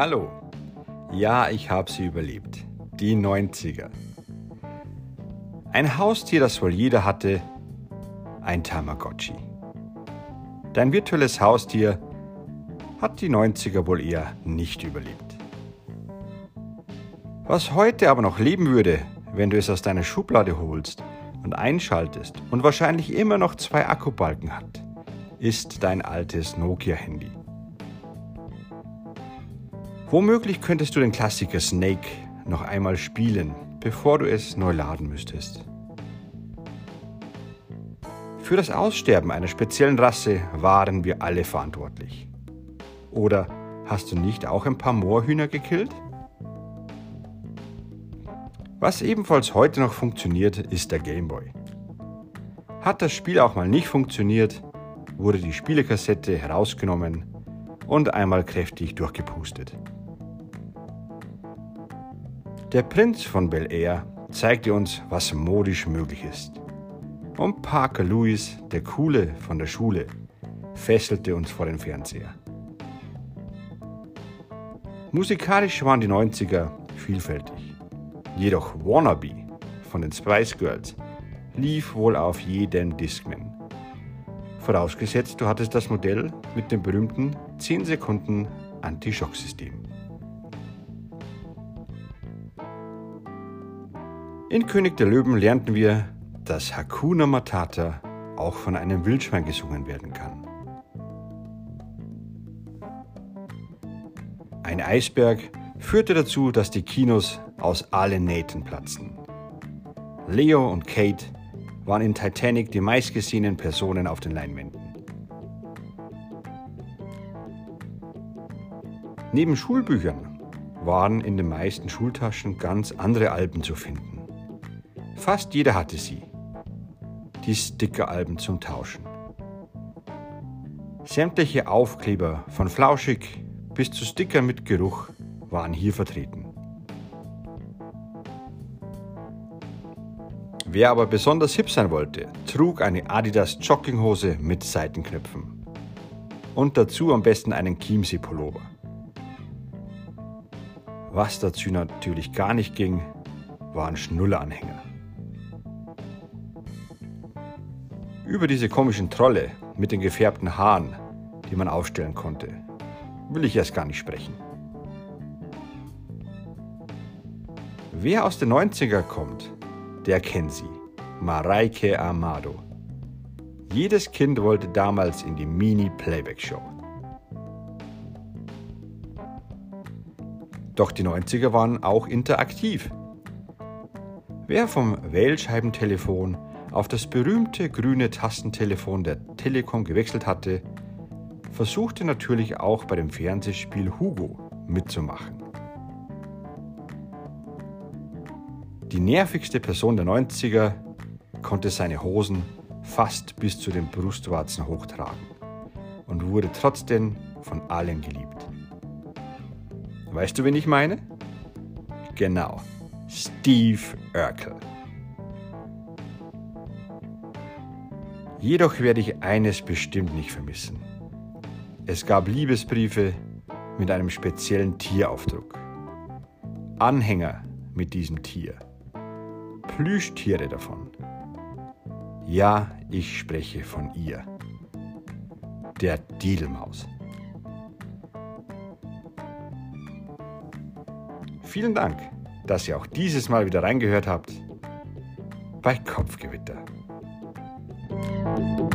Hallo. Ja, ich habe sie überlebt. Die 90er. Ein Haustier, das wohl jeder hatte, ein Tamagotchi. Dein virtuelles Haustier hat die 90er wohl eher nicht überlebt. Was heute aber noch leben würde, wenn du es aus deiner Schublade holst und einschaltest und wahrscheinlich immer noch zwei Akkubalken hat, ist dein altes Nokia-Handy. Womöglich könntest du den Klassiker Snake noch einmal spielen, bevor du es neu laden müsstest. Für das Aussterben einer speziellen Rasse waren wir alle verantwortlich. Oder hast du nicht auch ein paar Moorhühner gekillt? Was ebenfalls heute noch funktioniert, ist der Gameboy. Hat das Spiel auch mal nicht funktioniert, wurde die Spielekassette herausgenommen und einmal kräftig durchgepustet. Der Prinz von Bel Air zeigte uns, was modisch möglich ist. Und Parker Lewis, der Coole von der Schule, fesselte uns vor den Fernseher. Musikalisch waren die 90er vielfältig. Jedoch Wannabe von den Spice Girls lief wohl auf jedem Discman. Vorausgesetzt, du hattest das Modell mit dem berühmten 10 Sekunden Anti-Schock-System. In König der Löwen lernten wir, dass Hakuna Matata auch von einem Wildschwein gesungen werden kann. Ein Eisberg führte dazu, dass die Kinos aus allen Nähten platzten. Leo und Kate waren in Titanic die meistgesehenen Personen auf den Leinwänden. Neben Schulbüchern waren in den meisten Schultaschen ganz andere Alben zu finden. Fast jeder hatte sie. Die Stickeralben zum Tauschen. Sämtliche Aufkleber von Flauschig bis zu Sticker mit Geruch waren hier vertreten. Wer aber besonders hip sein wollte, trug eine Adidas Jogginghose mit Seitenknöpfen. Und dazu am besten einen Chiemsee-Pullover. Was dazu natürlich gar nicht ging, waren Schnulleranhänger. Über diese komischen Trolle mit den gefärbten Haaren, die man aufstellen konnte, will ich erst gar nicht sprechen. Wer aus den 90er kommt, der kennt sie. Mareike Amado. Jedes Kind wollte damals in die Mini-Playback-Show. Doch die 90er waren auch interaktiv. Wer vom Wählscheibentelefon auf das berühmte grüne Tastentelefon der Telekom gewechselt hatte, versuchte natürlich auch bei dem Fernsehspiel Hugo mitzumachen. Die nervigste Person der 90er konnte seine Hosen fast bis zu den Brustwarzen hochtragen und wurde trotzdem von allen geliebt. Weißt du, wen ich meine? Genau, Steve Urkel. Jedoch werde ich eines bestimmt nicht vermissen. Es gab Liebesbriefe mit einem speziellen Tieraufdruck. Anhänger mit diesem Tier. Plüschtiere davon. Ja, ich spreche von ihr. Der Diedelmaus. Vielen Dank, dass ihr auch dieses Mal wieder reingehört habt bei Kopfgewitter. thank you